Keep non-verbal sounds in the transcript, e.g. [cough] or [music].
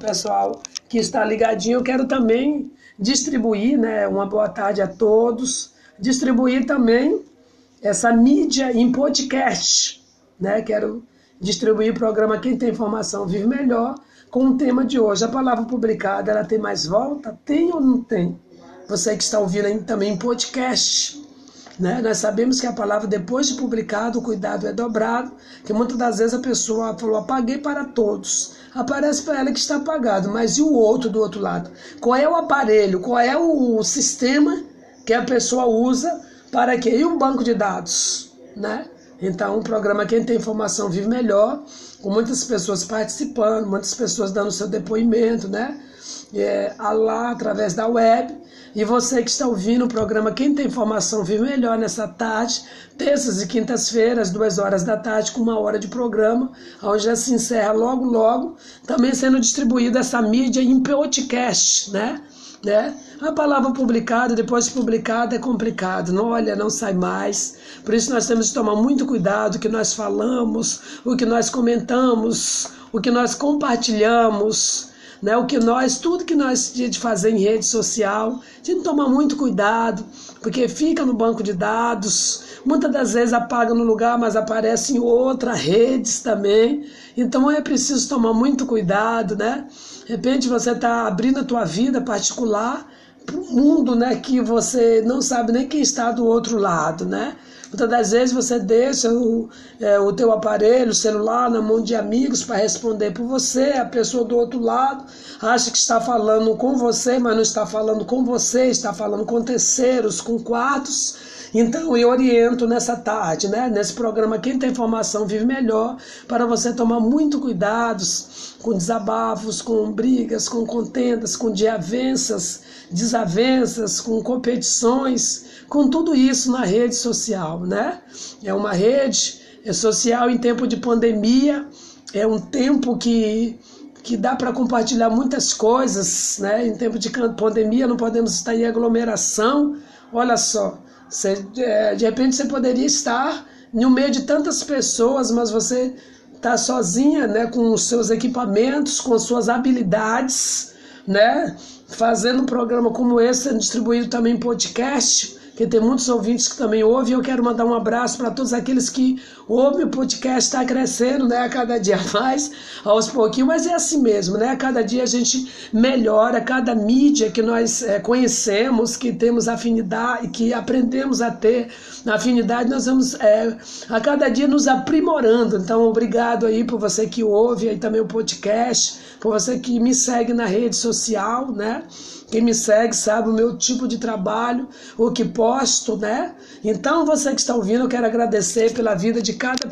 pessoal que está ligadinho. Eu quero também distribuir, né? Uma boa tarde a todos. Distribuir também essa mídia em podcast, né? Quero distribuir o programa Quem Tem Informação Vive Melhor com o tema de hoje. A palavra publicada, ela tem mais volta? Tem ou não tem? Você que está ouvindo aí também em podcast. Né? Nós sabemos que a palavra, depois de publicado, o cuidado é dobrado, que muitas das vezes a pessoa falou, apaguei para todos. Aparece para ela que está apagado, mas e o outro do outro lado? Qual é o aparelho, qual é o sistema que a pessoa usa para que? E um banco de dados, né? Então, o programa Quem Tem Informação Vive Melhor, com muitas pessoas participando, muitas pessoas dando seu depoimento, né? É, lá através da web. E você que está ouvindo o programa Quem Tem Informação Vive Melhor nessa tarde, terças e quintas-feiras, duas horas da tarde, com uma hora de programa, onde já se encerra logo, logo, também sendo distribuída essa mídia em podcast, né? né? A palavra publicada, depois de publicada, é complicado. Não olha, não sai mais. Por isso nós temos que tomar muito cuidado o que nós falamos, o que nós comentamos, o que nós compartilhamos, né? O que nós, tudo que nós de fazer em rede social, tem que tomar muito cuidado, porque fica no banco de dados, muitas das vezes apaga no lugar, mas aparece em outras redes também. Então é preciso tomar muito cuidado, né? De repente você está abrindo a tua vida particular um mundo, né, que você não sabe nem quem está do outro lado, né? Muitas das vezes você deixa o, é, o teu aparelho, o celular, na mão de amigos para responder por você, a pessoa do outro lado acha que está falando com você, mas não está falando com você, está falando com terceiros, com quartos então eu oriento nessa tarde, né, nesse programa Quem tem informação vive melhor, para você tomar muito cuidados com desabafos, com brigas, com contendas, com desavenças, desavenças, com competições, com tudo isso na rede social, né? É uma rede social em tempo de pandemia, é um tempo que que dá para compartilhar muitas coisas, né? Em tempo de pandemia não podemos estar em aglomeração. Olha só, você, é, de repente você poderia estar no meio de tantas pessoas, mas você está sozinha, né, com os seus equipamentos, com as suas habilidades, né, fazendo um programa como esse, sendo distribuído também em podcast que tem muitos ouvintes que também ouvem. Eu quero mandar um abraço para todos aqueles que ouvem. O podcast está crescendo, né? A cada dia [laughs] mais, aos pouquinhos, mas é assim mesmo, né? A cada dia a gente melhora, cada mídia que nós é, conhecemos, que temos afinidade, que aprendemos a ter afinidade, nós vamos é, a cada dia nos aprimorando. Então, obrigado aí por você que ouve aí também o podcast, por você que me segue na rede social, né? Quem me segue sabe o meu tipo de trabalho, o que posto, né? Então, você que está ouvindo, eu quero agradecer pela vida de cada